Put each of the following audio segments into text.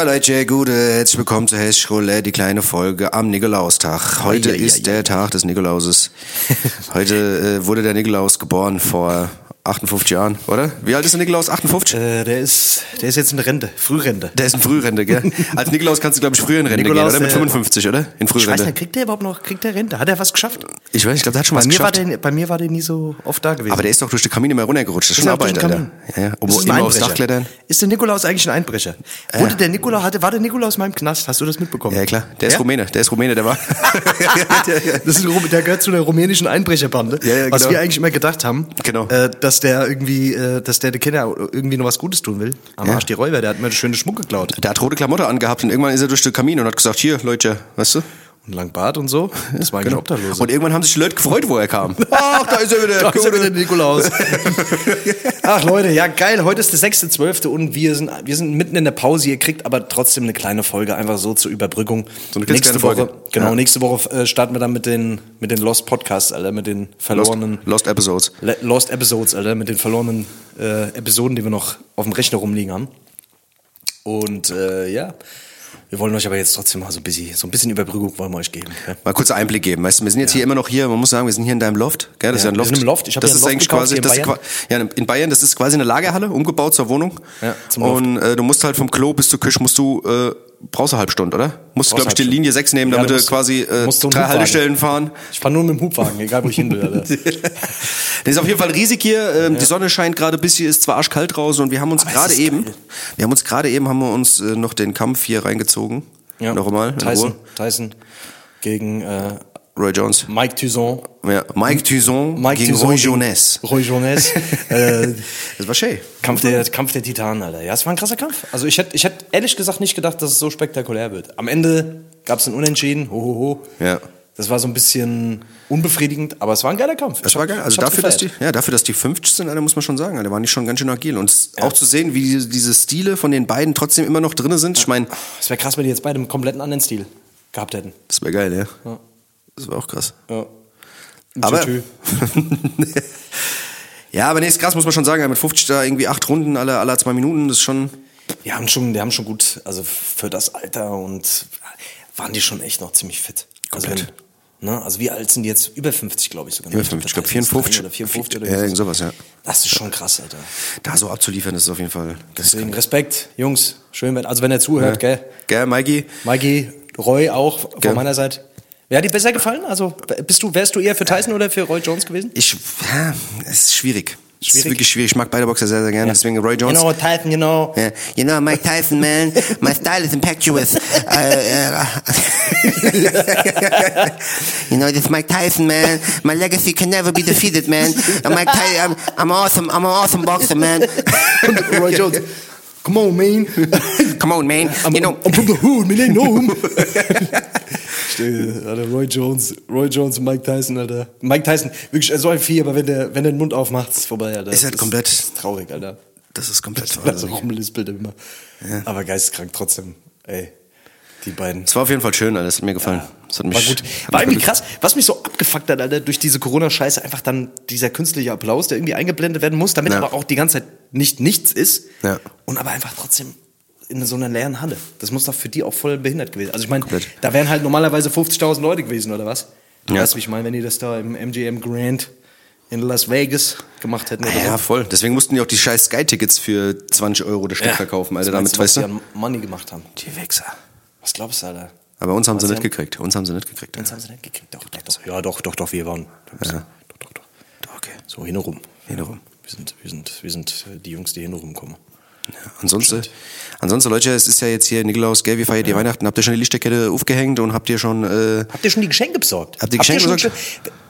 So Leute, gute, herzlich willkommen zur Hessschule, die kleine Folge am Nikolaustag. Heute Ei, ei, ist ei, der Tag des Nikolauses. Heute äh, wurde der Nikolaus geboren vor 58 Jahren, oder? Wie alt ist der Nikolaus? 58? Äh, der ist, der ist jetzt in Rente, Frührente. Der ist in Frührente, gell? Als Nikolaus kannst du, glaube ich, früher in Rente Nikolaus, gehen, oder? Mit äh, 55, oder? In Ich weiß Frührente. nicht, kriegt der überhaupt noch, kriegt der Rente? Hat er was geschafft? Ich weiß, ich glaube, der hat schon Bei was mir, war geschafft. der, bei mir war der nie so oft da gewesen. Aber der ist doch durch die Kamin immer runtergerutscht. Das ist schon Arbeit, Alter. Ja, ja. Obwohl ist immer aufs. Dach klettern. Ist der Nikolaus eigentlich ein Einbrecher? Wurde der Nikolaus, hatte, war der Nikolaus mal im Knast? Hast du das mitbekommen? Ja, klar. Der ist Ja? Rumäne. Der ist Rumäne, der war. Das ist, der gehört zu der rumänischen Einbrecherbande. Ja, ja, Was genau. wir eigentlich immer gedacht haben, Genau. äh, dass der irgendwie, äh, dass der den Kindern irgendwie noch was Gutes tun will. Am Ja. Arsch die Räuber, der hat mir eine schöne Schmuck geklaut. Der hat rote Klamotte angehabt und irgendwann ist er durch den Kamin und hat gesagt, hier, Leute, weißt du? Und lang Bart und so. Das war eigentlich obdachlos. Und irgendwann haben sich die Leute gefreut, wo er kam. Ach, da ist er wieder. Da ist Gute. wieder der Nikolaus. Ach Leute, ja geil, heute ist der 6.12. und wir sind, wir sind mitten in der Pause. Ihr kriegt aber trotzdem eine kleine Folge, einfach so zur Überbrückung. So eine nächste kleine Woche, Folge. genau, Ja. nächste Woche äh, starten wir dann mit den, mit den Lost Podcasts, Alter, mit den verlorenen Lost, Lost Episodes. Le- Lost Episodes, Alter, mit den verlorenen äh, Episoden, die wir noch auf dem Rechner rumliegen haben. Und äh, ja, wir wollen euch aber jetzt trotzdem mal so ein bisschen, so ein bisschen Überbrückung wollen wir euch geben. Ja? Mal kurz einen Einblick geben. Weißt du, wir sind jetzt hier immer noch hier, man muss sagen, wir sind hier in deinem Loft. Gell? Das ist Ja, ja ein wir Loft. sind im Loft. Ich das ist Loft eigentlich gekauft quasi, das Bayern. ja, in Bayern, das ist quasi eine Lagerhalle, umgebaut zur Wohnung. Ja, zum Loft. Und äh, du musst halt vom Klo bis zur Küche musst du, äh, brauchst du halb Stunde, oder? Musst, glaube ich, die Linie 6 nehmen, Ja, damit du quasi äh, drei. Haltestellen fahren. Ich fahre nur mit dem Hubwagen, egal wo ich hin will. Alter. Das ist auf jeden Fall riesig hier. Ähm, Die Sonne scheint gerade ein bisschen, ist zwar arschkalt draußen und wir haben uns gerade eben, geil. wir haben uns gerade eben, haben wir uns äh, noch den Kampf hier reingezogen. Nochmal, in Tyson. Tyson gegen äh, Roy Jones. Mike Tyson. Ja, Mike Tyson Mike gegen Tyson Roy Jones. Roy Jones. äh, Das war schön. Kampf, der, Kampf der Titanen, Alter. Ja, es war ein krasser Kampf. Also ich hätte ich hätt ehrlich gesagt nicht gedacht, dass es so spektakulär wird. Am Ende gab es ein Unentschieden. Ho, ho, ho. Ja. Das war so ein bisschen unbefriedigend, aber es war ein geiler Kampf. Ich war geil. Also dafür, dass die, ja, dafür, dass die 50 sind, Alter, muss man schon sagen, Alter, waren die schon ganz schön agil. Und s- auch zu sehen, wie diese, diese Stile von den beiden trotzdem immer noch drin sind. Ich meine, Es wäre krass, wenn die jetzt beide einen kompletten anderen Stil gehabt hätten. das wäre geil, ja. Das war auch krass. Ja. Aber, ja, aber nee, ist krass, muss man schon sagen. Mit 50 da irgendwie acht Runden alle, alle zwei Minuten, das ist schon, Die haben schon, die haben schon gut, also für das Alter und waren die schon echt noch ziemlich fit. Also, Komplett. wenn, ne, also wie alt sind die jetzt? Über 50, glaube ich sogar. über 50, ich glaube 54. Oder 54 oder Ja, irgend sowas, ja. Das ist schon krass, Alter. Da so abzuliefern, das ist auf jeden Fall. Deswegen Respekt, Jungs. Schön, wenn, also wenn er zuhört, gell? Gell, Mikey? Mikey, Roy auch von Gell. meiner Seite. Wer hat dir besser gefallen? Also bist du, wärst du eher für Tyson oder für Roy Jones gewesen? Ich, ja, es ist schwierig. Es ist Schwierig? wirklich schwierig. Ich mag beide Boxer sehr, sehr gerne. Deswegen Roy Jones. Genau, Tyson, genau. Yeah. You know, Mike Tyson, man, my style is impetuous. Uh, uh, you know, this Mike Tyson, man, my legacy can never be defeated, man. I'm Mike Ty- I'm, I'm awesome, I'm an awesome boxer, man. Roy Jones. Come on, man. Come on, man. I'm, You know, I'm from the hood, man, ain't know him. Alter, Roy Jones, Roy Jones und Mike Tyson, Alter. Mike Tyson, wirklich so ein Vieh, aber wenn der, wenn der den Mund aufmacht, ist vorbei, Alter. Ist halt Das komplett- ist traurig, Alter. das ist komplett Also verrückt. rumlispelt er immer. Aber geisteskrank trotzdem. Ey, die beiden. Es war auf jeden Fall schön, alles hat mir gefallen. Das hat mich, War gut. War irgendwie krass. Was mich so abgefuckt hat, Alter, durch diese Corona-Scheiße, einfach dann dieser künstliche Applaus, der irgendwie eingeblendet werden muss, damit Ja. aber auch die ganze Zeit nicht nichts ist. Ja. Und aber einfach trotzdem in so einer leeren Halle. Das muss doch für die auch voll behindert gewesen. Also ich meine, da wären halt normalerweise 50.000 Leute gewesen, oder was? Du Ja. weißt, wie ich meine, wenn die das da im MGM Grand in Las Vegas gemacht hätten. Oder Ja, so. voll. Deswegen mussten die auch die scheiß Sky-Tickets für 20 Euro das Stück verkaufen, Alter. Was meinst Damit, was weißt die du? an Money gemacht haben. Die Wichser. Was glaubst du, Alter? Aber uns haben sie Was nicht denn? gekriegt. Uns haben sie nicht gekriegt. Eins haben sie nicht gekriegt. Doch, doch, doch. Ja, doch, doch, doch, wir waren. Ja. Doch, doch, doch. Okay. So, hinrum. Hinrum. Wir sind, wir sind, wir sind äh, die Jungs, die hinrum kommen. Ansonsten, ansonsten, Leute, es ist ja jetzt hier Nikolaus, gell, wie feiert ihr Weihnachten? Habt ihr schon die Lichterkette aufgehängt und habt ihr schon, äh, Habt ihr schon die Geschenke besorgt? Habt ihr Geschenke schon, besorgt?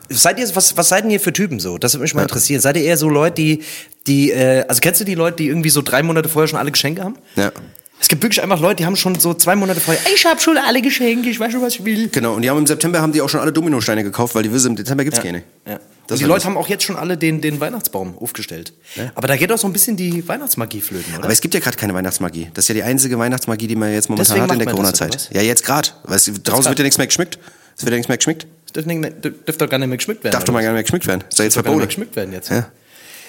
Seid ihr, was, was seid denn ihr für Typen so? Das würde mich mal interessieren. Seid ihr eher so Leute, die, die, äh, also kennst du die Leute, die irgendwie so drei Monate vorher schon alle Geschenke haben? ja. Es gibt wirklich einfach Leute, die haben schon so zwei Monate vorher, ich habe schon alle Geschenke, ich weiß schon, was ich will. Genau, und die haben im September haben die auch schon alle Dominosteine gekauft, weil die wissen, im Dezember gibt's keine. Ja. Das Und die Leute das. haben auch jetzt schon alle den, den Weihnachtsbaum aufgestellt. Aber da geht auch so ein bisschen die Weihnachtsmagie flöten, oder? Aber es gibt ja gerade keine Weihnachtsmagie. Das ist ja die einzige Weihnachtsmagie, die man jetzt momentan Deswegen hat in der das, Corona-Zeit. Ja, jetzt gerade. Draußen grad. wird ja nichts mehr geschmückt. Es wird ja nichts mehr geschmückt. Das dürfte, doch gar nicht mehr geschmückt werden. Darf doch mal gar nicht mehr geschmückt werden. Ist ja jetzt verboten. geschmückt werden jetzt. Ja.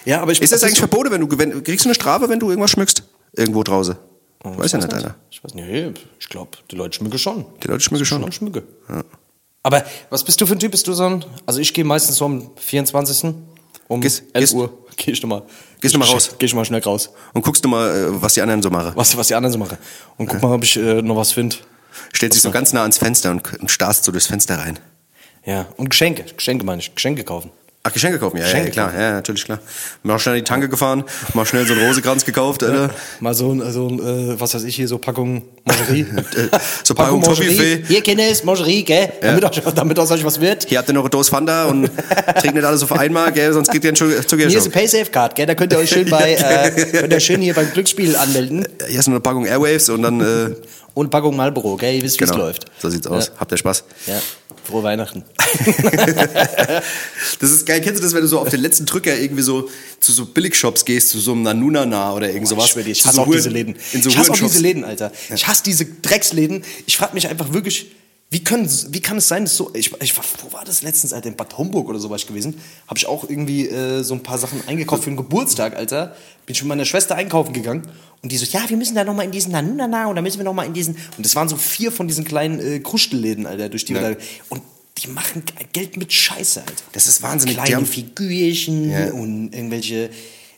Ja, aber ich Ist das also eigentlich so- verboten, wenn du, wenn, kriegst du eine Strafe, wenn du irgendwas schmückst? Irgendwo draußen. Oh, Weiß ja ich nicht einer. Ich weiß nicht, ich glaube, die Leute schmücken schon. Die Leute schmücken schon. Die schmücken. Aber was bist du für ein Typ? Bist du so ein, also ich gehe meistens so am 24. um Gehst- 11 gehst- Uhr. Geh ich nochmal. Gehst du mal raus? Geh ich mal schnell raus. Und guckst du mal, äh, was die anderen so machen. Was, was die anderen so machen. Und guck mal, ob ich äh, noch was finde. Stellt sich so ganz nah ans Fenster und, und starrst so durchs Fenster rein. Ja, und Geschenke. Geschenke meine ich. Geschenke kaufen. Ach, Geschenke kaufen, ja, Geschenke ja, klar, ja, natürlich, klar. Mal schnell in die Tanke gefahren, mal schnell so einen Rosekranz gekauft, Alter. Mal so ein, so ein äh, was weiß ich hier, so Packung Mangerie. Äh, so Packung Toffifee. Hier, Kindes, Mangerie, gell? Damit, euch, damit aus euch was wird. Hier habt ihr noch eine Dose Fanta und trinkt nicht alles auf einmal, gell, sonst kriegt ihr einen Zu- Hier ist Zuckerschock. eine Paysafe-Card, gell? Da könnt ihr euch schön bei, äh, könnt ihr schön hier beim Glücksspiel anmelden. Hier ist noch eine Packung Airwaves und dann, äh, Und Packung Marlboro, gell? Ihr wisst, wie es genau, läuft. so sieht's aus. Habt ihr Spaß? Ja. Frohe Weihnachten. Das ist geil. Kennst du das, wenn du so auf den letzten Drücker irgendwie so zu so Billigshops gehst, zu so einem Nanunana oder irgend sowas? Ich ich hasse so auch Huren- diese Läden. So ich hasse auch diese Läden, Alter. Ich hasse diese Drecksläden. Ich frage mich einfach wirklich, wie, können, wie kann es sein, dass so. Ich, ich, war- wo war das letztens, Alter? In Bad Homburg oder so war ich gewesen. Habe ich auch irgendwie äh, so ein paar Sachen eingekauft für den Geburtstag, Alter. Bin ich mit meiner Schwester einkaufen gegangen. Und die so, ja, wir müssen da nochmal in diesen Nanunana und da müssen wir nochmal in diesen. Und das waren so vier von diesen kleinen äh, Krustelläden, Alter, durch die wir da. Und die machen Geld mit Scheiße, Alter. Das ist wahnsinnig. Die Kleine haben- Figürchen Ja. und irgendwelche.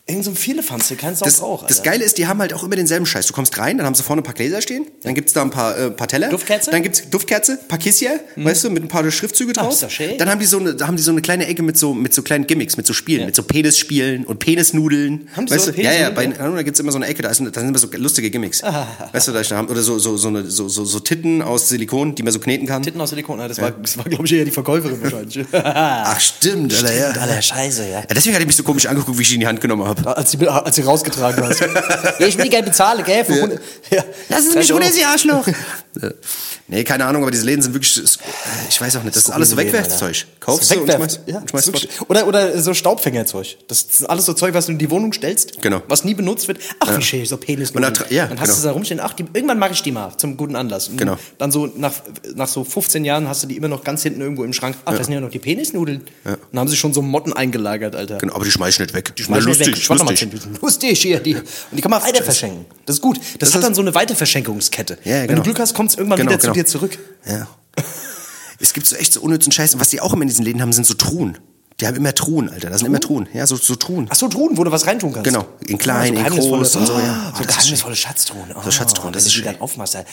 Irgend so ein Vierlefanz, du kannst Das, auch, das Geile ist, die haben halt auch immer denselben Scheiß. Du kommst rein, dann haben sie vorne ein paar Gläser stehen, dann gibt's da ein paar, äh, paar Teller. Duftkerze? Dann gibt's Duftkerze, paar Kissia, weißt du, mit ein paar Schriftzüge drauf. ist doch schön. Dann haben die so eine, haben die so eine kleine Ecke mit so, mit so kleinen Gimmicks, mit so Spielen, mit so Penisspielen und Penisnudeln. Haben weißt so du? Ja, ja, bei Penisnudeln? da gibt's immer so eine Ecke, da, ist, da sind immer so lustige Gimmicks. Weißt du, da haben, oder so, so, so, eine, so, so, so Titten aus Silikon, die man so kneten kann. Titten aus Silikon, das war, das war glaube ich, eher die Verkäuferin wahrscheinlich. Ach, stimmt, Alter, ja. Alter, scheiße, ja. Ja, deswegen hatte ich mich so komisch angeguckt, wie ich die in die Hand genommen habe. Als sie, als sie rausgetragen hast. ja, ich will die gerne bezahlen, gell? Für hundert- ja. Lass es mich 30 Euro. runter, Sie Arschloch. nee, keine Ahnung, aber diese Läden sind wirklich, ich weiß auch nicht, das ist alles so Wegwerfzeug. Kaufst du ist und Wegwerf- schmeißt, ja, und schmeißt wirklich- oder, oder so Staubfängerzeug. Das ist alles so Zeug, was du in die Wohnung stellst. Genau. Was nie benutzt wird. Ach, wie schön, so Penis. Und dann ja, dann hast genau. du da rumstehen. Ach, die, irgendwann mache ich die mal zum guten Anlass. Und Genau. Dann so nach, nach so 15 Jahren hast du die immer noch ganz hinten irgendwo im Schrank. Ach, das sind ja noch die Penisnudeln. Dann haben sie schon so Motten eingelagert, Alter. Genau, aber die schmeiß ich nicht weg. Die Schmeiß lustig, lustig. Warte mal, lustig. Zehn- lustig hier. Die, und die kann man weiterverschenken. Das ist gut. Das, Das hat ist- dann so eine Weiterverschenkungskette. Ja, ja, Wenn genau. du Glück hast, kommt es irgendwann Genau, wieder genau. zu dir zurück. Ja. Es gibt so echt so unnützen Scheiß. Und was die auch immer in diesen Läden haben, sind so Truhen. Die haben immer Truhen, Alter. Da sind immer Truhen. Ja, so, so Truhen. Ach so, Truhen, wo du was reintun kannst. Genau. In klein, in geheimnisvolle- groß und so, ja. Oh, so das ist geheimnisvolle Schatztruhen. Oh, So Schatztruhen, das ist schön. dann aufmachst, da,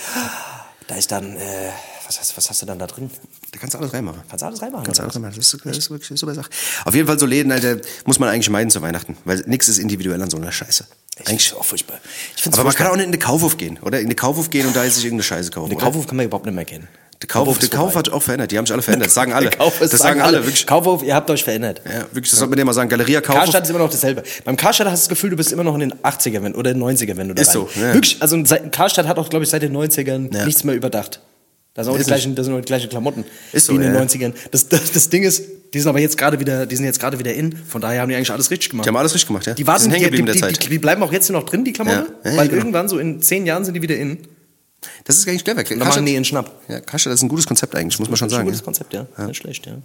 da ist dann, äh, was, hast, was hast du dann da drin? Da kannst du alles reinmachen. Kannst du alles reinmachen? Kannst du alles reinmachen. Das ist, das ist wirklich eine super Sache. Auf jeden Fall so Läden, Alter, muss man eigentlich meiden zu Weihnachten. Weil nichts ist individuell an so einer Scheiße. Ich Eigentlich. auch furchtbar. Ich Aber man furchtbar. kann auch nicht in den Kaufhof gehen, oder? In den Kaufhof gehen und da sich irgendeine Scheiße kaufen. Den oder? Kaufhof kann man überhaupt nicht mehr kennen. Der Kaufhof, der Kauf vorbei. hat auch verändert. Die haben sich alle verändert. Das sagen alle. Der Kaufhof, das sagen alle, wirklich. Kaufhof, ihr habt euch verändert. Ja, wirklich, das sollte man dir mal sagen. Galeria Kaufhof. Karstadt ist immer noch dasselbe. Beim Karstadt hast du das Gefühl, du bist immer noch in den 80er wenn, oder in den 90er, wenn du da Ist rein. so, ja. Wirklich, also Karstadt hat auch, glaube ich, seit den 90ern Ja. nichts mehr überdacht. Da sind auch die gleichen, da sind auch die gleichen Klamotten Ist so, wie in den ja. 90ern. Das, das, das Ding ist, die sind aber jetzt gerade wieder, die sind jetzt gerade wieder in. Von daher haben die eigentlich alles richtig gemacht. Die haben alles richtig gemacht, ja. Die hängen die, die, die, Zeit. die, die bleiben auch jetzt noch drin, die Klamotten, Ja. Ja, weil genau. irgendwann so in zehn Jahren sind die wieder in. Das ist gar nicht clever. Dann machen die ihren Schnapp. Ja, Karstadt ist ein gutes Konzept eigentlich, muss man schon Das ist ein sagen. gutes. Konzept, ja. Nicht schlecht, ja.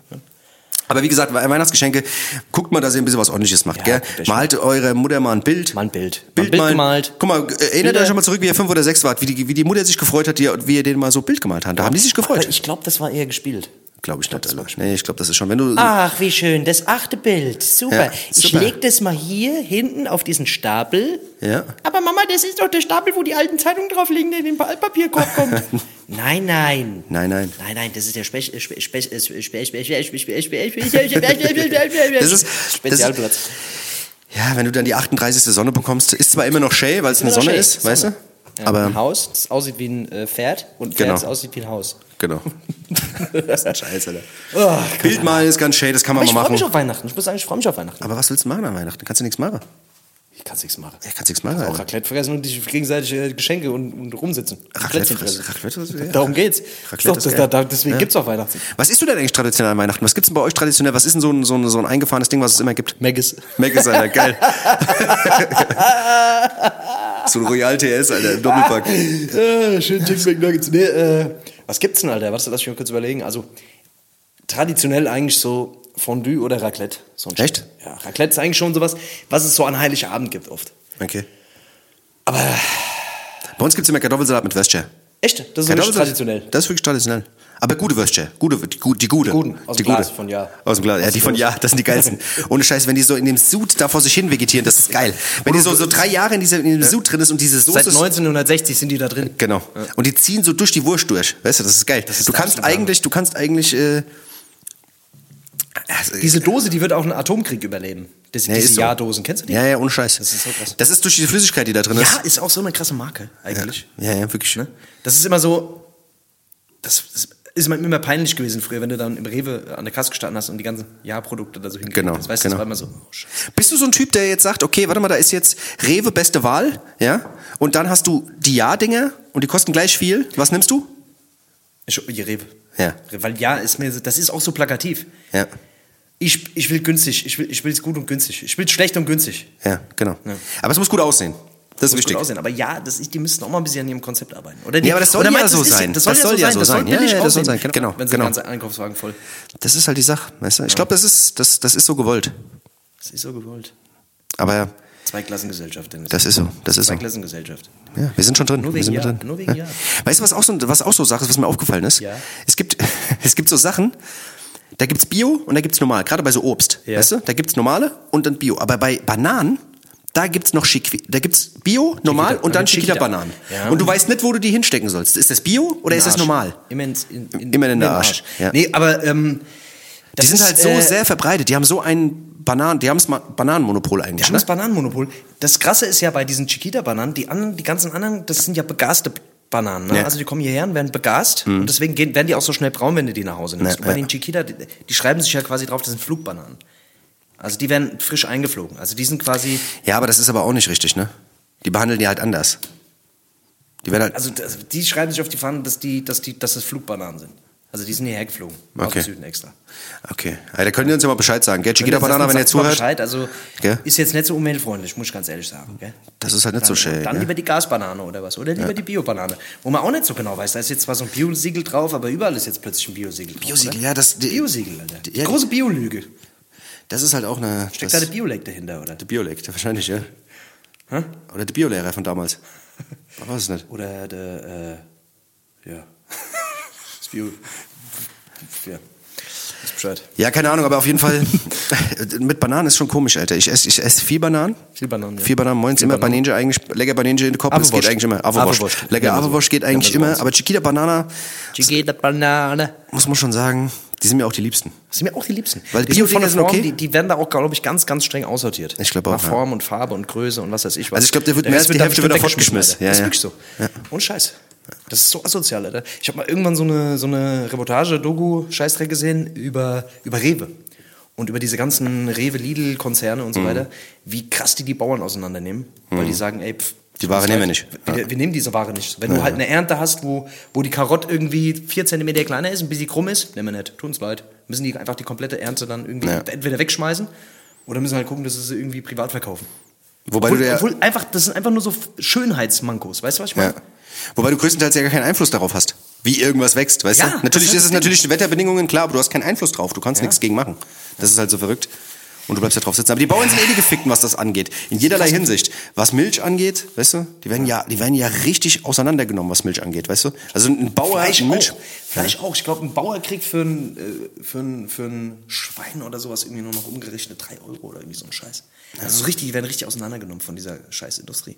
Ja. Aber wie gesagt, We- Weihnachtsgeschenke, guckt mal, dass ihr ein bisschen was ordentliches macht, Ja, gell? mal. Malt eurer Mutter mal ein Bild. Mal ein Bild. Mal Bild, ein Bild malen. gemalt. Guck mal, äh, erinnert euch schon mal zurück, wie ihr fünf oder sechs wart, wie die, wie die Mutter sich gefreut hat, die, wie ihr denen mal so Bild gemalt habt. Da haben die sich gefreut. Aber ich glaube, das war eher gespielt. Glaube ich nicht. Alter. Nee, ich glaube, das ist schon, wenn du. Ach, wie schön, das achte Bild. Super. Ja, Ich super. leg das mal hier hinten auf diesen Stapel. Ja. Aber Mama, das ist doch der Stapel, wo die alten Zeitungen drauf liegen, der in den Altpapierkorb kommt. nein, nein. Nein, nein. Nein, nein, das ist der Spech, äh, äh, Spezialplatz. Ja, wenn du dann die 38. Sonne bekommst, ist zwar immer noch Shay, weil es eine Sonne schön, ist, weißt du? Ja, Aber ein Haus, das aussieht wie ein äh, Pferd und ein Pferd, Genau. das aussieht wie ein Haus. genau. das ist ein Scheiß, Alter. Oh, Bild malen ist ganz Shay, das kann man Aber ich mal freue mich machen. auf Weihnachten. Ich muss sagen, ich freue mich auf Weihnachten. Aber was willst du machen an Weihnachten? Kannst du nichts machen? Ich kann nichts machen. Ja, kannst nichts machen. Auch Alter. Raclette fressen und sich gegenseitig äh, Geschenke und, und rumsitzen. Raclette. Raclette ja. Darum geht's. Raclette Doch, ist das, da, da, deswegen Ja. gibt's auch Weihnachten. Was isst du denn eigentlich traditionell an Weihnachten? Was gibt's denn bei euch traditionell? Was ist denn so ein, so ein, so ein eingefahrenes Ding, was es immer gibt? Maggis. Maggis, Alter, geil. so ein Royal TS, Alter, im Doppelpack. äh, schön Chicken McNuggets. Nee, äh, was gibt's denn, Alter? Warte, lass mich mal kurz überlegen. Also, traditionell eigentlich so Fondue oder Raclette. So ein Echt? Ja, Raclette ist eigentlich schon sowas, was es so an Heiligabend gibt oft. Okay. Aber Bei uns gibt es immer Kartoffelsalat mit Würstchen. Echt? Das ist wirklich traditionell. Das ist wirklich traditionell. Aber gute Würstchen. Gute, die, die gute. Guten, aus die dem Glas gute. von Ja. Aus dem Glas. Ja, die von Ja, das sind die geilsten. Ohne Scheiß, wenn die so in dem Sud da vor sich hin vegetieren, das ist geil. Wenn die so, so drei Jahre in, dieser, in dem Sud drin ist und diese Soße. Seit 1960 sind die da drin. Genau. Und die ziehen so durch die Wurst durch. Weißt du, das ist geil. ist du kannst absolute eigentlich, du kannst eigentlich, äh, also, Diese Dose, die wird auch einen Atomkrieg überleben. Das, Ja, diese so. Ja-Dosen, kennst du die? ja, ja, ohne Scheiß. Das ist so krass. Das ist durch die Flüssigkeit, die da drin ist. Ja, ist auch so eine krasse Marke, eigentlich. Ja, ja, wirklich. Ne? Das ist immer so, das, das ist mir immer peinlich gewesen früher, wenn du dann im Rewe an der Kasse gestanden hast und die ganzen Ja-Produkte da so hingekriegt Genau, hast. Weißt du, genau. das war immer so, oh. Bist du so ein Typ, der jetzt sagt, okay, warte mal, da ist jetzt Rewe beste Wahl, ja? Und dann hast du die Ja-Dinger und die kosten gleich viel. Was nimmst du? Ich, die Rewe. Ja. Weil ja, ist mir, das ist auch so plakativ. Ja. Ich, ich will günstig, ich will ich es gut und günstig. Ich will schlecht und günstig. Ja, genau. Aber es muss gut aussehen. Das ist wichtig. gut aussehen. Aber ja, das die müssen auch mal ein bisschen an ihrem Konzept arbeiten. Oder die, Ja, aber das soll ja meinst so das sein. Das soll, Das ja, soll so ja sein. so Das soll sein. Ja, ja, das soll sein. Genau, Wenn sie genau. den ganzen Einkaufswagen voll. Das ist halt die Sache. Weißt du? Ich glaube, das ist, das, das ist so gewollt. Das ist so gewollt. Aber Zweiklassengesellschaft, Dennis. das ist so. Das ist so. Zweiklassengesellschaft. Ja, wir sind schon drin. Nur wir wegen sind Ja, drin. nur wegen Ja. Weißt du, was auch so, was auch so Sache ist, was mir aufgefallen ist? Ja. Es gibt, es gibt so Sachen, da gibt's Bio und da gibt's normal. Gerade bei so Obst. Ja. Weißt du? Da gibt's normale und dann Bio. Aber bei Bananen, da gibt's noch Chiqui, da gibt's Bio, normal Chiquita- und dann Chiquita. Chiquita-Bananen. Ja. Und du weißt nicht, wo du die hinstecken sollst. Ist das Bio oder ist das Arsch. normal? Immer, in, in, Immer in der den Arsch, ja. Nee, aber ähm, Die sind ist, halt so äh, sehr verbreitet. Die haben so ein Bananen, die haben das Bananenmonopol eigentlich. Die haben ne? das Bananenmonopol. Das Krasse ist ja bei diesen Chiquita-Bananen, die, anderen, die ganzen anderen, das sind ja begaste Bananen. Ne? Ja. Also die kommen hierher und werden begast und deswegen gehen, werden die auch so schnell braun, wenn du die nach Hause nimmst. Ja, und bei ja. den Chiquita, die, die schreiben sich ja quasi drauf, das sind Flugbananen. Also die werden frisch eingeflogen. Also die sind quasi, Ja, aber das ist aber auch nicht richtig, ne? Die behandeln die halt anders. Die werden halt. also die schreiben sich auf die Fahnen, dass, die, dass, die, dass das Flugbananen sind. Also die sind hierher geflogen. Aus Okay. dem Süden extra. Okay. Ja, da könnt ihr uns ja mal Bescheid sagen, gell? Chiquita Banana, wenn ihr zuhört. Bescheid. Also Gell? ist jetzt nicht so umweltfreundlich, muss ich ganz ehrlich sagen. Gell? Das ist halt nicht so Dann, schön. dann lieber die Gasbanane oder was. Oder lieber die Biobanane. Wo man auch nicht so genau weiß. Da ist jetzt zwar so ein Biosiegel drauf, aber überall ist jetzt plötzlich ein Biosiegel drauf. Biosiegel, ja, das- die- Biosiegel, Alter. Die ja, große Biolüge. Das ist halt auch eine. Steckt das, da der Biolek dahinter, oder? der Biolek, wahrscheinlich, ja. Hä? Oder der Biolehrer von damals. Man weiß es nicht. Oder der, äh, ja. Das. Ja. Ist Bescheid. Ja, keine Ahnung, aber auf jeden Fall. mit Bananen ist schon komisch, Alter. Ich esse ich ess viel Bananen. Viel Bananen, ja. Viel Bananen, moins Viel immer Bananen. Eigentlich. Lecker Banange in den Kopf, das geht eigentlich immer. Apfelwurst. Lecker Ja, geht eigentlich Ja, immer. Aber Chiquita Banana, Chiquita Banane. muss man schon sagen, die sind mir auch die liebsten. Das sind mir auch die liebsten. Weil die Bio-Dinger sind Form, okay. die, die werden da auch, glaube ich, ganz, ganz streng aussortiert. Ich glaube auch, Nach ja. Form und Farbe und Größe und was weiß ich was. Also ich glaube, der wird mehr als die Hälfte wird da fortgeschmissen. Ja, das ist ja. wirklich so. Und Scheiß. Das ist so asozial, Alter. Ich habe mal irgendwann so eine, so eine Reportage, Doku, Scheißdreck gesehen über, über Rewe. Und über diese ganzen Rewe-Lidl-Konzerne und so Mhm. weiter, wie krass die die Bauern auseinandernehmen. Weil die sagen, ey, pff, Die Ware nehmen wir nicht. Wir, wir nehmen diese Ware nicht. Wenn du halt eine Ernte hast, wo, wo die Karotte irgendwie vier Zentimeter kleiner ist, ein bisschen krumm ist, nehmen wir nicht. Tut uns leid. Müssen die einfach die komplette Ernte dann irgendwie Ja. entweder wegschmeißen oder müssen halt gucken, dass sie sie irgendwie privat verkaufen. Wobei Obwohl, du ja, obwohl einfach, das sind einfach nur so Schönheitsmankos. Weißt du, was ich meine? Ja. Wobei du größtenteils ja gar keinen Einfluss darauf hast, wie irgendwas wächst, weißt Ja, du? das Natürlich ist ist das es natürlich die Wetterbedingungen, klar, aber du hast keinen Einfluss drauf. Du kannst nichts gegen machen. Das ist halt so verrückt. Und du bleibst da drauf sitzen. Aber die Bauern sind eh die Gefickten, was das angeht. In jederlei Hinsicht. Was Milch angeht, weißt du, die werden ja, die werden ja richtig auseinandergenommen, was Milch angeht, weißt du? Also ein Bauer, Fleisch ein Milch, auch. Fleisch auch. Ich glaube, ein Bauer kriegt für ein, äh, für, ein, für ein Schwein oder sowas irgendwie nur noch umgerechnet 3 Euro oder irgendwie so ein Scheiß. Also so richtig, die werden richtig auseinandergenommen von dieser Scheißindustrie.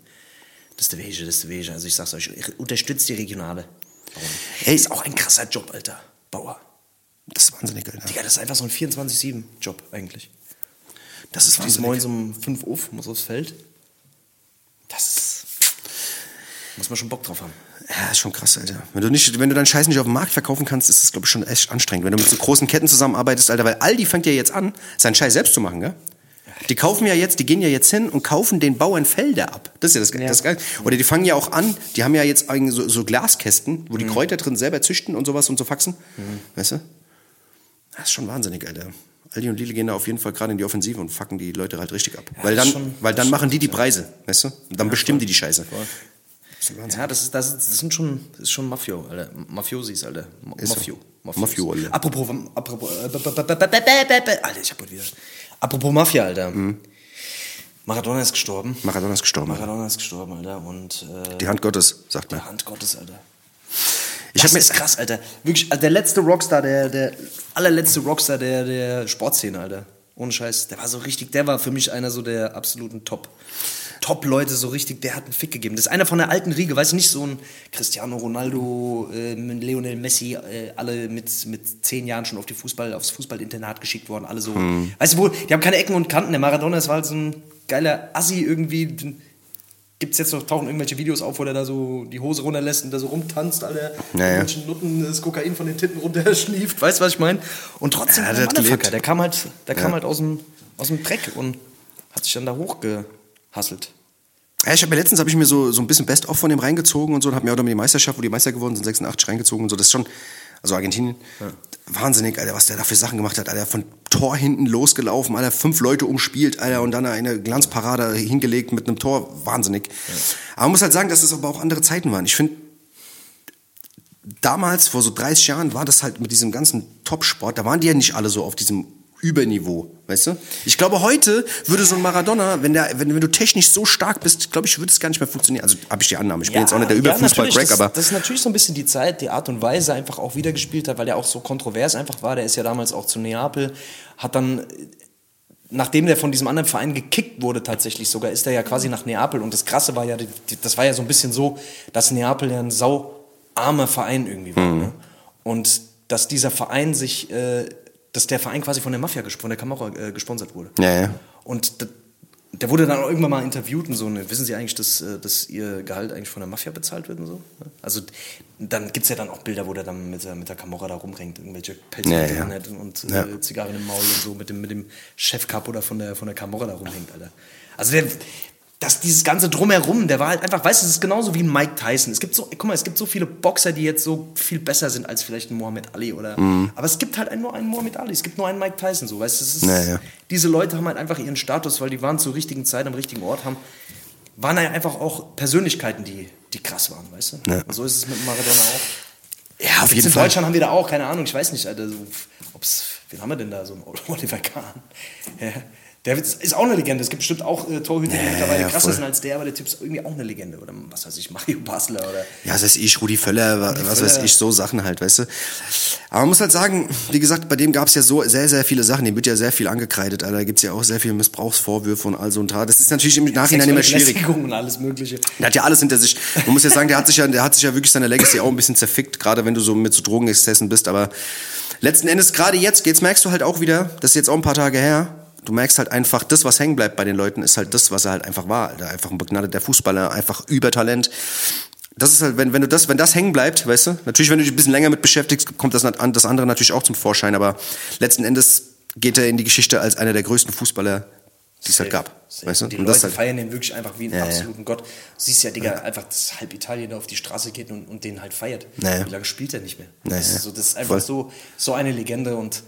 Das ist der Wege, das ist der Wege. Also ich sag's euch, unterstützt die Regionale. Ey. Ist auch ein krasser Job, Alter. Bauer. das ist wahnsinnig, Alter. Digga, das ist einfach so ein 24-7-Job eigentlich. Das ist Die ist wahnsinnig. morgens um 5 Uhr, muss aufs Feld. Das ist... Muss man schon Bock drauf haben. Ja, ist schon krass, Alter. Wenn du, nicht, wenn du deinen Scheiß nicht auf dem Markt verkaufen kannst, ist das, glaube ich, schon echt anstrengend. Wenn du mit so großen Ketten zusammenarbeitest, Alter, weil Aldi fängt ja jetzt an, seinen Scheiß selbst zu machen, gell? Die kaufen ja jetzt, die gehen ja jetzt hin und kaufen den Bauern Felder ab. Das ist ja das, Ja. das geil. Oder die fangen ja auch an, die haben ja jetzt eigentlich so, so Glaskästen, wo die Mhm. Kräuter drin selber züchten und sowas und so faxen. Weißt du? Das ist schon wahnsinnig, Alter. Aldi und Lidl gehen da auf jeden Fall gerade in die Offensive und fucken die Leute halt richtig ab. weil das dann, schon- weil das dann machen die die Preise, weißt du? Und dann bestimmen die die Scheiße. Ja, das, ist, das, ist, das sind schon, das ist schon Mafio, Alter. Mafiosis, Alter. So. Mafio. Mafio, Alter. Apropos, apropos, äh, Alter, ich hab heute wieder. Apropos Mafia, Alter. Mhm. Maradona ist gestorben. Maradona ist gestorben. Maradona ist gestorben, Alter. Und äh, Die Hand Gottes, sagt man. der Hand Gottes, Alter. Ich das hab mir- ist krass, Alter. Wirklich, also der letzte Rockstar, der, der allerletzte Rockstar der, der Sportszene, Alter. Ohne Scheiß. Der war so richtig, der war für mich einer so der absoluten Top. Top-Leute, so richtig, der hat einen Fick gegeben. Das ist einer von der alten Riege, weißt du, nicht so ein Cristiano Ronaldo, äh, Lionel Messi, äh, alle mit, mit zehn Jahren schon auf die Fußball, aufs Fußballinternat geschickt worden, alle so. Hm. Weißt du wo, die haben keine Ecken und Kanten. Der Maradona, war halt so ein geiler Assi irgendwie. Gibt's jetzt noch, tauchen irgendwelche Videos auf, wo der da so die Hose runterlässt und da so rumtanzt, Alter. Ja, ja. Irgendwelchen Nutten das Kokain von den Titten runterschlieft. Weißt du, was ich meine? Und trotzdem, Ja, der, der kam halt, der kam Ja. halt aus dem, aus dem Dreck und hat sich dann da hochgehasselt. Ja, ich habe mir letztens habe ich mir so, so ein bisschen Best-of von dem reingezogen und so und habe mir auch dann die Meisterschaft, wo die Meister geworden sind, 86 reingezogen und so. Das ist schon, also Argentinien, wahnsinnig, Alter, was der da für Sachen gemacht hat. Alter, von Tor hinten losgelaufen, Alter, fünf Leute umspielt, Alter, und dann eine Glanzparade hingelegt mit einem Tor. Wahnsinnig. Aber man muss halt sagen, dass es aber auch andere Zeiten waren. Ich finde, damals, vor so 30 Jahren, war das halt mit diesem ganzen Topsport, da waren die ja nicht alle so auf diesem Überniveau, weißt du? Ich glaube, heute würde so ein Maradona, wenn, der, wenn, wenn du technisch so stark bist, glaube ich, würde es gar nicht mehr funktionieren. Also habe ich die Annahme. Ich bin jetzt auch nicht der Überfußball-Crack, das, aber Das ist natürlich so ein bisschen die Zeit, die Art und Weise einfach auch wiedergespielt hat, weil er auch so kontrovers einfach war. Der ist ja damals auch zu Neapel, hat dann, nachdem der von diesem anderen Verein gekickt wurde tatsächlich sogar, ist er ja quasi nach Neapel. Und das Krasse war ja, das war ja so ein bisschen so, dass Neapel ja ein sauarmer Verein irgendwie war. Mhm. Ne? Und dass dieser Verein sich, äh, dass der Verein quasi von der Mafia, von der Camorra äh, gesponsert wurde. Ja, ja. Und d- der wurde dann auch irgendwann mal interviewt und so, ne, wissen Sie eigentlich, dass, äh, dass Ihr Gehalt eigentlich von der Mafia bezahlt wird und so? Also dann gibt es ja dann auch Bilder, wo der dann mit der, mit der Kamera da rumrennt, irgendwelche Pelzmäntel Ja, ja. anhat und äh, Ja. Zigarren im Maul und so, mit dem, mit dem Chefkapo da von der, von der Kamera da rumhängt, Alter. Also der, das, dieses ganze Drumherum, der war halt einfach, weißt du, es ist genauso wie Mike Tyson. Es gibt so, guck mal, es gibt so viele Boxer, die jetzt so viel besser sind als vielleicht ein Muhammad Ali oder, Mhm. aber es gibt halt nur einen Muhammad Ali, es gibt nur einen Mike Tyson, so, weißt du, es ist, Ja, ja. diese Leute haben halt einfach ihren Status, weil die waren zur richtigen Zeit am richtigen Ort, haben, waren halt einfach auch Persönlichkeiten, die, die krass waren, weißt du? Ja. So ist es mit Maradona auch. Ja, auf jeden in Fall. Deutschland haben wir da auch, keine Ahnung, ich weiß nicht, Alter, so, ob's, wen haben wir denn da, so ein Oliver Kahn? Ja, der ist auch eine Legende. Es gibt bestimmt auch äh, Torhüter, die Ja, mittlerweile ja, krasser sind als der, aber der Typ ist irgendwie auch eine Legende. Oder was weiß ich, Mario Basler oder. Ja, was weiß ich, Rudi Völler, wa- was weiß ich, so Sachen halt, weißt du. Aber man muss halt sagen, wie gesagt, bei dem gab es ja so sehr, sehr viele Sachen, dem wird ja sehr viel angekreidet, Alter. Da gibt's ja auch sehr viele Missbrauchsvorwürfe und all so ein Tat. Das ist natürlich im Nachhinein immer schwierig. Und alles Mögliche. Der hat ja alles hinter sich. Man muss ja sagen, der hat sich ja, der hat sich ja wirklich seine Legacy auch ein bisschen zerfickt, gerade wenn du so mit so Drogenexzessen bist. Aber letzten Endes, gerade jetzt, jetzt merkst du halt auch wieder, das ist jetzt auch ein paar Tage her, du merkst halt einfach, das, was hängen bleibt bei den Leuten, ist halt das, was er halt einfach war. Alter. Einfach ein begnadeter Fußballer, einfach Übertalent. Das ist halt, wenn, wenn du das, wenn das hängen bleibt, weißt du, natürlich, wenn du dich ein bisschen länger mit beschäftigst, kommt das, das andere natürlich auch zum Vorschein, aber letzten Endes geht er in die Geschichte als einer der größten Fußballer, die es halt gab. Safe. Weißt du? Und die Und Leute das halt, feiern den wirklich einfach wie einen Ja, ja. absoluten Gott. Du siehst ja, Digga, einfach, dass halb Italien da auf die Straße geht und, und den halt feiert. Ja, ja. Wie lange spielt er nicht mehr? Ja, das, ja. ist so, das ist einfach Voll. so, so eine Legende und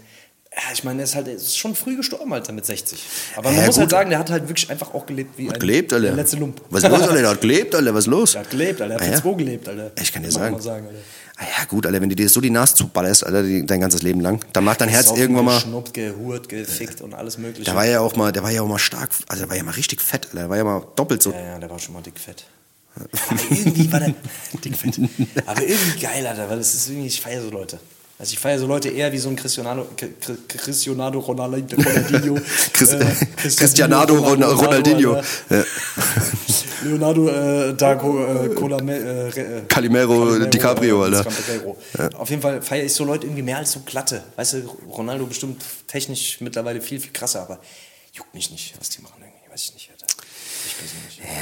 ja, ich meine, er ist halt er ist schon früh gestorben, Alter, mit 60. Aber man Ja, muss halt gut. sagen, der hat halt wirklich einfach auch gelebt wie ein gelebt, Alter. der letzte Lump. Was ist los, Alter? Der hat gelebt, Alter. Was ist los? Der hat gelebt, Alter. Der hat Ah, ja? zwei gelebt, Alter. Ich kann dir sagen. mal sagen. Ah ja, gut, Alter, wenn du dir so die Nase zuballerst, Alter, dein ganzes Leben lang, dann macht dein Herz Saufen, irgendwann mal. Geschnuppt, gehurt, gefickt und alles mögliche. Der war ja auch mal, der war ja auch mal stark, also der war ja mal richtig fett, Alter. Der war ja mal doppelt so. Ja, ja, der war schon mal dickfett. Aber irgendwie war der dickfett. Aber irgendwie geil, Alter, weil es ist irgendwie, ich feiere so Leute. Also ich feiere so Leute eher wie so ein Cristiano, Cri- Cristiano Ronaldinho. Chris, äh, Cristiano Ron- Ronaldinho. Alter. Ja. Leonardo äh, Dago äh, Colame, äh, äh, Calimero DiCaprio, Alter. Calimero. Auf jeden Fall feiere ich so Leute irgendwie mehr als so glatte. Weißt du, Ronaldo bestimmt technisch mittlerweile viel, viel krasser, aber juckt mich nicht, was die machen irgendwie. Weiß ich nicht.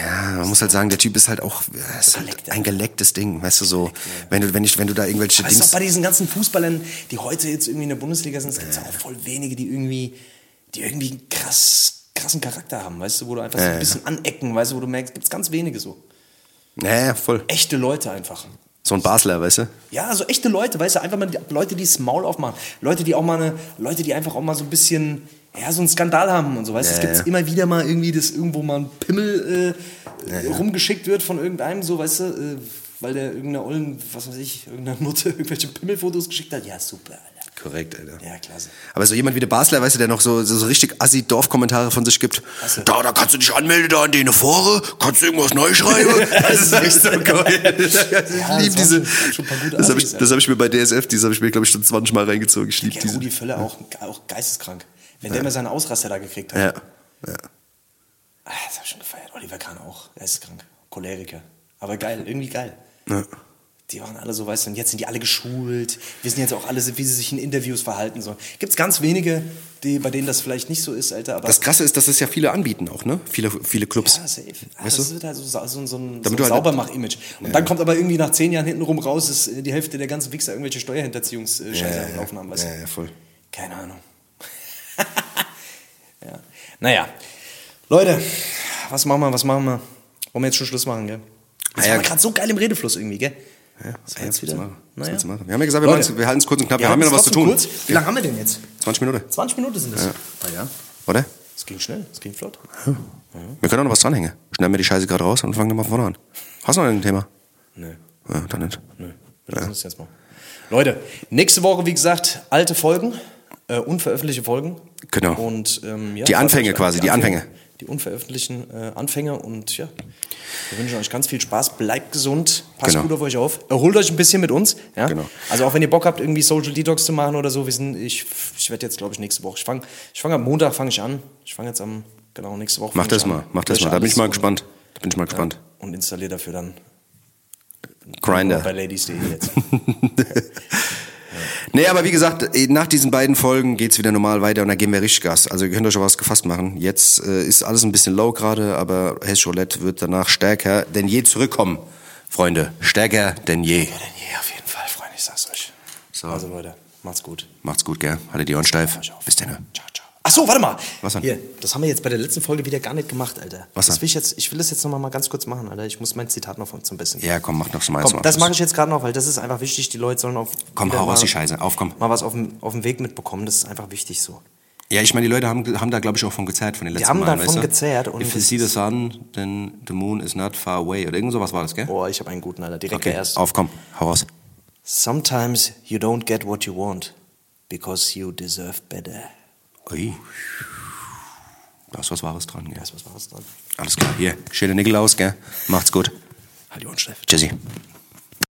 Ja, man muss halt sagen, der Typ ist halt auch äh, ist halt ein gelecktes Ding, weißt du so. Wenn du, wenn ich, wenn du da irgendwelche Weißt du, auch Dings. bei diesen ganzen Fußballern, die heute jetzt irgendwie in der Bundesliga sind, es gibt ja auch voll wenige, die irgendwie, die irgendwie einen krass, krassen Charakter haben, weißt du, wo du einfach so ein bisschen anecken, weißt du, wo du merkst, gibt es ganz wenige so. Ja, ja, voll. Echte Leute einfach. So ein Basler, weißt du? Ja, so echte Leute, weißt du, einfach mal die, Leute, die das Maul aufmachen. Leute, die auch mal eine, Leute, die einfach auch mal so ein bisschen, ja, so einen Skandal haben und so, weißt du. Ja, es gibt ja. immer wieder mal irgendwie, dass irgendwo mal ein Pimmel äh, rumgeschickt wird von irgendeinem, so, weißt du, äh, weil der irgendeiner Ollen, was weiß ich, irgendeiner Mutter irgendwelche Pimmelfotos geschickt hat. Ja, super, Alter. Korrekt, Alter. Ja, klasse. Aber so jemand wie der Basler, weißt du, der noch so, so, so richtig assi Dorfkommentare von sich gibt. Klasse. Da, da kannst du dich anmelden, da an denen Fore, kannst du irgendwas neu schreiben. das ist echt so geil. ich liebe diese. schon- schon Das habe hab ich mir bei DSF, diese habe ich mir, glaube ich, schon 20 Mal reingezogen. Ich liebe Ja, diese. Rudi Völler auch, auch geisteskrank. Wenn der mal seine Ausraster da gekriegt hat. Ja. ja. Ah, das habe ich schon gefeiert. Oliver Kahn auch. Geisteskrank. Choleriker. Aber geil, irgendwie geil. Ja. Die waren alle so, weißt du, und jetzt sind die alle geschult. Wir sind jetzt auch alle, wie sie sich in Interviews verhalten sollen. Gibt es ganz wenige, die, bei denen das vielleicht nicht so ist, Alter. Aber Das Krasse ist, dass es ja viele anbieten auch, ne? Viele, viele Clubs. Ja, safe. Ah, Weißt das du? wird halt so, so, so, so ein, so ein halt- Saubermach-Image. Und dann kommt aber irgendwie nach zehn Jahren hintenrum raus, dass äh, die Hälfte der ganzen Wichser irgendwelche Steuerhinterziehungsscheiße Ja, ja, am Laufen haben. Weißt du? ja, ja, voll. Keine Ahnung. Ja. Naja. Leute, was machen wir, was machen wir? Wollen wir jetzt schon Schluss machen, gell? Jetzt Ah, ja. wir gerade so geil im Redefluss irgendwie, gell? Ja, Das ja, war jetzt wieder. machen? Was Naja. machen? Wir haben ja gesagt, wir, Leute. wir halten es kurz und knapp. Wir, haben ja noch was zu tun. Kurz. Wie lange haben wir denn jetzt? 20 Minuten, 20 Minuten sind es. Ja. Ah, ja. oder? Es ging schnell, es ging flott. Wir können auch noch was dranhängen. Schneiden wir die Scheiße gerade raus und fangen dann mal vorne an. Hast du noch ein Thema? Nö. Ja, dann nicht. Nö, wir lassen es jetzt mal. Leute, nächste Woche, wie gesagt, alte Folgen, äh, unveröffentlichte Folgen. Genau. Und, ähm, ja, Die Anfänge quasi, die Anfänge. Die unveröffentlichten äh, Anfänge und ja, wir wünschen euch ganz viel Spaß. Bleibt gesund, passt Genau. gut auf euch auf. Erholt euch ein bisschen mit uns. Ja? Genau. Also auch wenn ihr Bock habt, irgendwie Social Detox zu machen oder so, wir sind, ich, ich werde jetzt, glaube ich, nächste Woche. Ich fange ich fang am Montag fange ich an. Ich fange jetzt am, genau, nächste Woche. Mach das mal, mach das mal. Da bin ich mal und- gespannt. Da bin ich mal gespannt. Und installiere dafür dann Grinder. bei ladies.de jetzt. Nee, aber wie gesagt, eh, nach diesen beiden Folgen geht's wieder normal weiter und dann geben wir richtig Gas. Also ihr könnt euch auch was gefasst machen. Jetzt äh, ist alles ein bisschen low gerade, aber Hess Roulette wird danach stärker denn je zurückkommen. Freunde, stärker denn je. Ja, denn je, auf jeden Fall, Freunde, ich sag's euch. So. Also Leute, macht's gut. Macht's gut, gell? Haltet die Ohren steif. Bis dann. Ciao, so, warte mal. Was denn? Hier, das haben wir jetzt bei der letzten Folge wieder gar nicht gemacht, Alter. Was das denn? will ich jetzt, ich will das jetzt noch mal ganz kurz machen, Alter. Ich muss mein Zitat noch von zum Besten geben. Ja, komm, mach noch so mal Komm, das mache ich jetzt gerade noch, weil das ist einfach wichtig. Die Leute sollen auch Komm, hau raus die Scheiße. Auf, komm. Mal was auf dem, auf dem Weg mitbekommen. Das ist einfach wichtig so. Ja, ich meine, die Leute haben, haben da, glaube ich, auch von gezerrt, von den letzten haben Malen, davon weißt du? gezerrt und If you see the sun, then the moon is not far away. Oder irgend sowas war das, gell? Oh, ich habe einen guten, Alter. Direkt okay, der erste. auf, komm, hau raus. Sometimes you don't get what you want because you deserve better. Ui. Da ist was Wahres dran, gell? Weißt du, was war das dran? Alles klar, hier, schöne Nickel aus, gell? Macht's gut. Halt die Ohren steif. Tschüssi.